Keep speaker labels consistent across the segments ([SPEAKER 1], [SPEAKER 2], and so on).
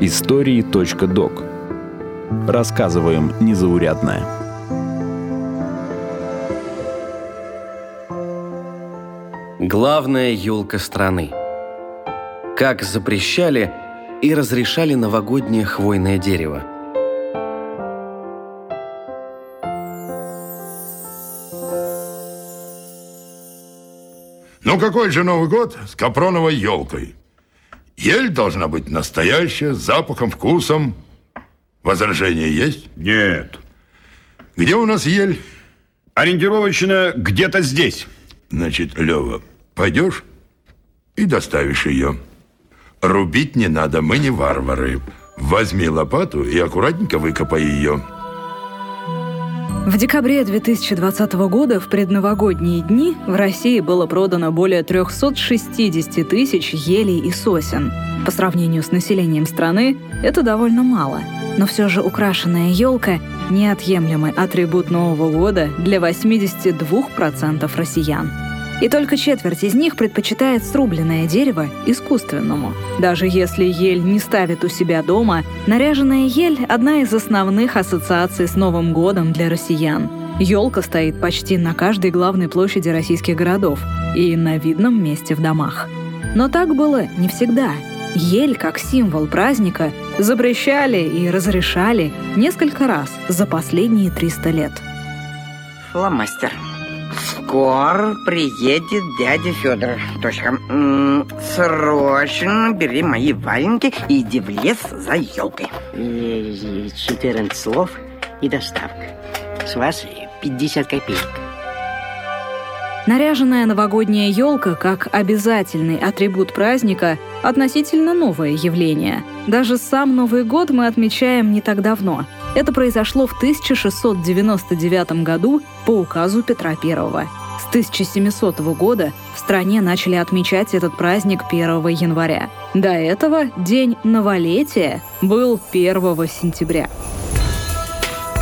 [SPEAKER 1] Истории.док Рассказываем незаурядное.
[SPEAKER 2] Главная елка страны. Как запрещали и разрешали новогоднее хвойное дерево.
[SPEAKER 3] Ну какой же Новый год с капроновой елкой? Ель должна быть настоящая, с запахом, вкусом. Возражения есть?
[SPEAKER 4] Нет.
[SPEAKER 3] Где у нас ель?
[SPEAKER 4] Ориентировочно где-то здесь.
[SPEAKER 3] Значит, Лева, пойдешь и доставишь ее. Рубить не надо, мы не варвары. Возьми лопату и аккуратненько выкопай ее.
[SPEAKER 5] В декабре 2020 года в предновогодние дни в России было продано более 360 тысяч елей и сосен. По сравнению с населением страны это довольно мало. Но все же украшенная елка – неотъемлемый атрибут Нового года для 82% россиян. И только четверть из них предпочитает срубленное дерево искусственному. Даже если ель не ставит у себя дома, наряженная ель – одна из основных ассоциаций с Новым годом для россиян. Елка стоит почти на каждой главной площади российских городов и на видном месте в домах. Но так было не всегда. Ель, как символ праздника, запрещали и разрешали несколько раз за последние 300 лет.
[SPEAKER 6] Фломастер. Скоро приедет дядя Федор. Точка. Срочно бери мои валенки и иди в лес за елкой.
[SPEAKER 7] Э, 14 слов и доставка. С вас 50 копеек.
[SPEAKER 5] Наряженная новогодняя елка как обязательный атрибут праздника – относительно новое явление. Даже сам Новый год мы отмечаем не так давно. Это произошло в 1699 году по указу Петра I. С 1700 года в стране начали отмечать этот праздник 1 января. До этого день новолетия был 1 сентября.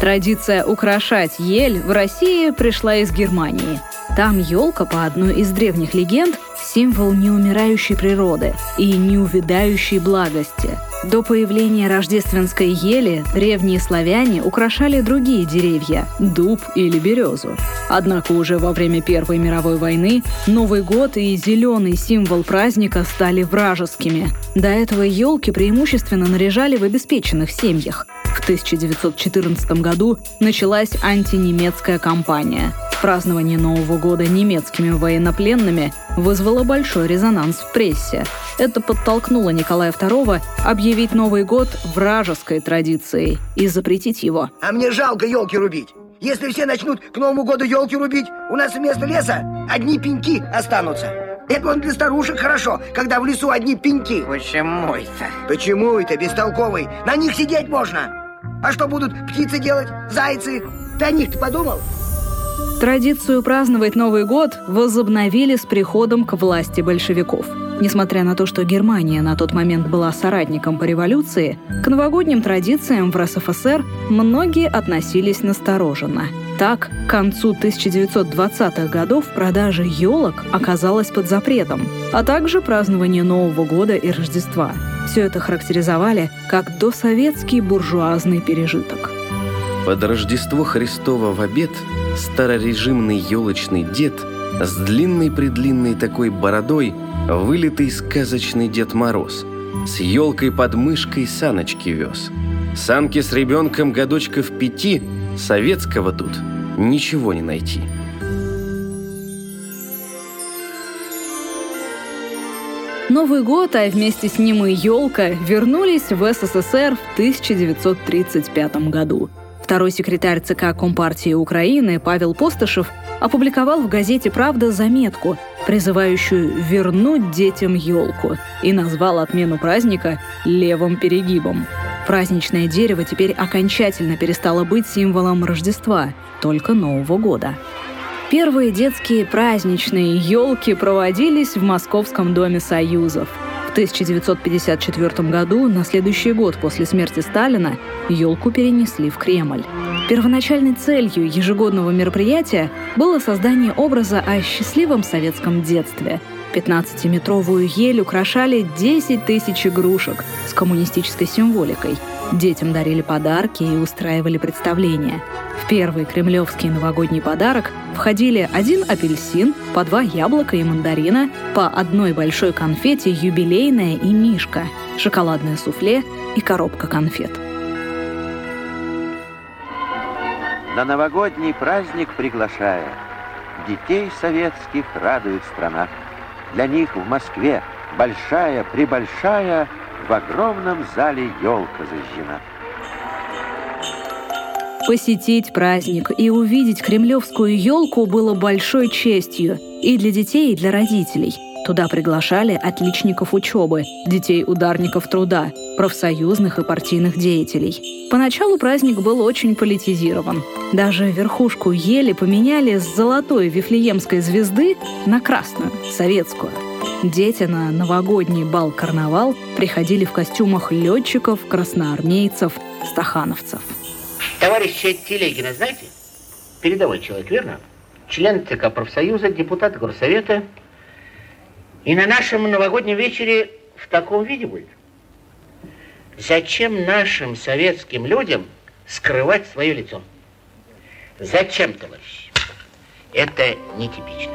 [SPEAKER 5] Традиция украшать ель в России пришла из Германии. Там елка, по одной из древних легенд, символ неумирающей природы и неувядающей благости. До появления рождественской ели древние славяне украшали другие деревья – дуб или березу. Однако уже во время Первой мировой войны Новый год и зеленый символ праздника стали вражескими. До этого елки преимущественно наряжали в обеспеченных семьях. В 1914 году началась антинемецкая кампания – Празднование Нового года немецкими военнопленными вызвало большой резонанс в прессе. Это подтолкнуло Николая II объявить Новый год вражеской традицией и запретить его.
[SPEAKER 8] А мне жалко елки рубить. Если все начнут к Новому году елки рубить, у нас вместо леса одни пеньки останутся. Это он для старушек хорошо, когда в лесу одни пеньки.
[SPEAKER 6] Почему это?
[SPEAKER 8] Почему это, бестолковый? На них сидеть можно. А что будут птицы делать? Зайцы? Ты о них-то подумал?
[SPEAKER 5] Традицию праздновать Новый год возобновили с приходом к власти большевиков. Несмотря на то, что Германия на тот момент была соратником по революции, к новогодним традициям в РСФСР многие относились настороженно. Так, к концу 1920-х годов продажа елок оказалась под запретом, а также празднование Нового года и Рождества. Все это характеризовали как досоветский буржуазный пережиток.
[SPEAKER 2] Под Рождество Христово в обед старорежимный елочный дед с длинной-предлинной такой бородой, вылитый сказочный Дед Мороз, с елкой под мышкой саночки вез. Санки с ребенком годочков пяти, советского тут ничего не найти.
[SPEAKER 5] Новый год, а вместе с ним и елка, вернулись в СССР в 1935 году – Второй секретарь ЦК Компартии Украины Павел Постышев опубликовал в газете «Правда» заметку, призывающую вернуть детям елку, и назвал отмену праздника «левым перегибом». Праздничное дерево теперь окончательно перестало быть символом Рождества, только Нового года. Первые детские праздничные елки проводились в Московском доме Союзов – в 1954 году, на следующий год после смерти Сталина, елку перенесли в Кремль. Первоначальной целью ежегодного мероприятия было создание образа о счастливом советском детстве. 15-метровую ель украшали 10 тысяч игрушек с коммунистической символикой. Детям дарили подарки и устраивали представления. В первый кремлевский новогодний подарок входили один апельсин, по два яблока и мандарина, по одной большой конфете юбилейная и мишка, шоколадное суфле и коробка конфет.
[SPEAKER 9] На новогодний праздник приглашая, детей советских радует страна. Для них в Москве большая, прибольшая, в огромном зале елка зажжена.
[SPEAKER 5] Посетить праздник и увидеть кремлевскую елку было большой честью и для детей, и для родителей. Туда приглашали отличников учебы, детей ударников труда, профсоюзных и партийных деятелей. Поначалу праздник был очень политизирован. Даже верхушку ели поменяли с золотой вифлеемской звезды на красную, советскую. Дети на новогодний бал-карнавал приходили в костюмах летчиков, красноармейцев, стахановцев.
[SPEAKER 7] Товарища Телегина, знаете? Передовой человек, верно? Член ЦК профсоюза, депутат горсовета. И на нашем новогоднем вечере в таком виде будет. Зачем нашим советским людям скрывать свое лицо? Зачем, товарищ? Это нетипично.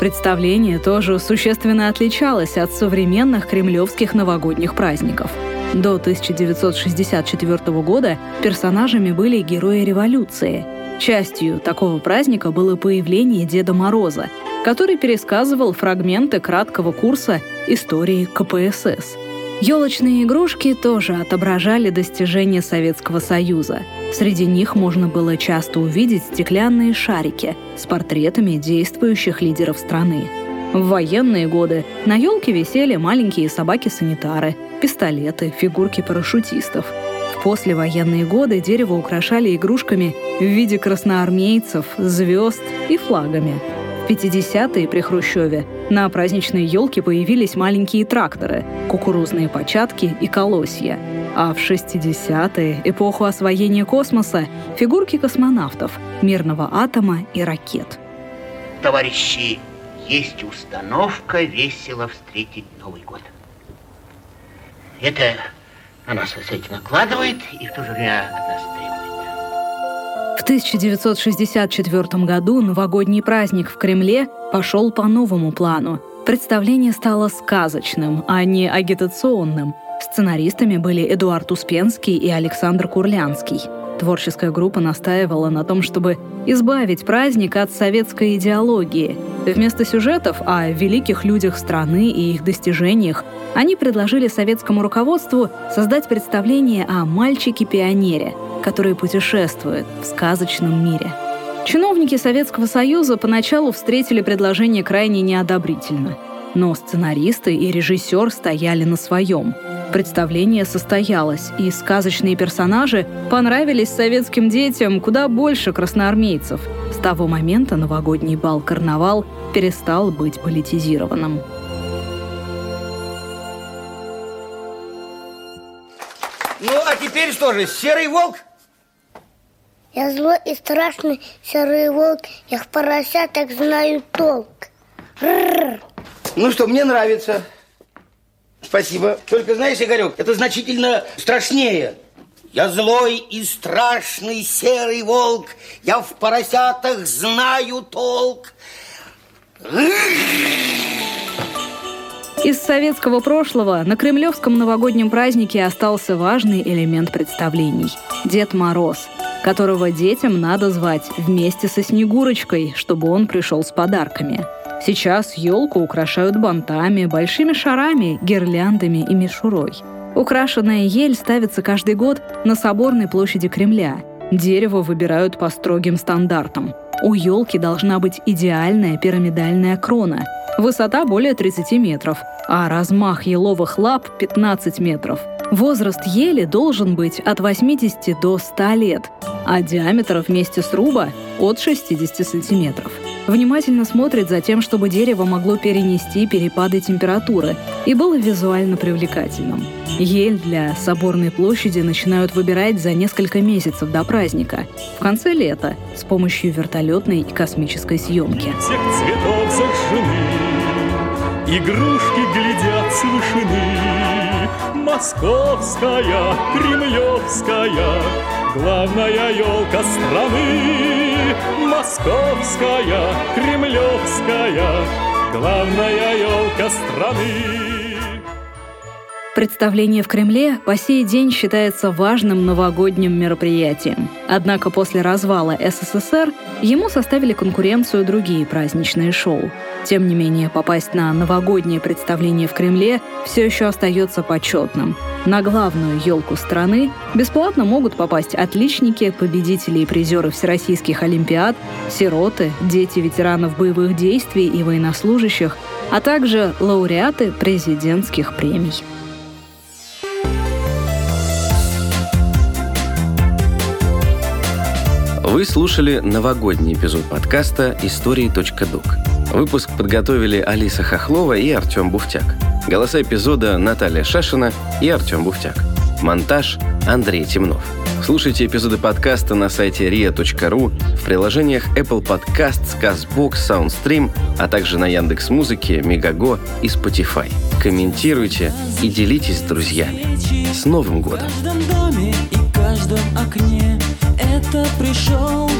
[SPEAKER 5] Представление тоже существенно отличалось от современных кремлевских новогодних праздников. До 1964 года персонажами были герои революции. Частью такого праздника было появление Деда Мороза, который пересказывал фрагменты краткого курса истории КПСС – Елочные игрушки тоже отображали достижения Советского Союза. Среди них можно было часто увидеть стеклянные шарики с портретами действующих лидеров страны. В военные годы на елке висели маленькие собаки-санитары, пистолеты, фигурки парашютистов. В послевоенные годы дерево украшали игрушками в виде красноармейцев, звезд и флагами – в 50-е при Хрущеве на праздничной елке появились маленькие тракторы, кукурузные початки и колосья. А в 60-е, эпоху освоения космоса, фигурки космонавтов, мирного атома и ракет.
[SPEAKER 7] Товарищи, есть установка весело встретить Новый год. Это она с этим накладывает и в то же время.
[SPEAKER 5] В 1964 году новогодний праздник в Кремле пошел по новому плану. Представление стало сказочным, а не агитационным. Сценаристами были Эдуард Успенский и Александр Курлянский. Творческая группа настаивала на том, чтобы избавить праздник от советской идеологии. Вместо сюжетов о великих людях страны и их достижениях они предложили советскому руководству создать представление о мальчике-пионере, который путешествует в сказочном мире. Чиновники Советского Союза поначалу встретили предложение крайне неодобрительно. Но сценаристы и режиссер стояли на своем. Представление состоялось, и сказочные персонажи понравились советским детям куда больше красноармейцев. С того момента новогодний бал-карнавал перестал быть политизированным.
[SPEAKER 8] Ну, а теперь что же, серый волк?
[SPEAKER 10] Я злой и страшный серый волк, я в поросяток знаю толк.
[SPEAKER 8] Ну что, мне нравится. Спасибо. Только знаешь, Игорек, это значительно страшнее. Я злой и страшный серый волк, я в поросятах знаю толк.
[SPEAKER 5] Из советского прошлого на кремлевском новогоднем празднике остался важный элемент представлений – Дед Мороз, которого детям надо звать вместе со Снегурочкой, чтобы он пришел с подарками – Сейчас елку украшают бантами, большими шарами, гирляндами и мишурой. Украшенная ель ставится каждый год на Соборной площади Кремля. Дерево выбирают по строгим стандартам. У елки должна быть идеальная пирамидальная крона. Высота более 30 метров, а размах еловых лап 15 метров. Возраст ели должен быть от 80 до 100 лет, а диаметр вместе сруба от 60 сантиметров внимательно смотрит за тем, чтобы дерево могло перенести перепады температуры и было визуально привлекательным. Ель для Соборной площади начинают выбирать за несколько месяцев до праздника, в конце лета, с помощью вертолетной и космической съемки.
[SPEAKER 11] Всех цветов зажжены, игрушки глядят с вышины. Московская, кремлевская, главная елка страны. Московская, кремлевская, главная елка страны.
[SPEAKER 5] Представление в Кремле по сей день считается важным новогодним мероприятием. Однако после развала СССР ему составили конкуренцию другие праздничные шоу. Тем не менее, попасть на новогоднее представление в Кремле все еще остается почетным. На главную елку страны бесплатно могут попасть отличники, победители и призеры всероссийских олимпиад, сироты, дети ветеранов боевых действий и военнослужащих, а также лауреаты президентских премий.
[SPEAKER 2] Вы слушали новогодний эпизод подкаста «Истории.док». Выпуск подготовили Алиса Хохлова и Артем Буфтяк. Голоса эпизода Наталья Шашина и Артем Буфтяк. Монтаж Андрей Темнов. Слушайте эпизоды подкаста на сайте ria.ru, в приложениях Apple Podcasts, CastBox, SoundStream, а также на Яндекс Музыке, Мегаго и Spotify. Комментируйте и делитесь с друзьями. С Новым годом! Окне. Это пришел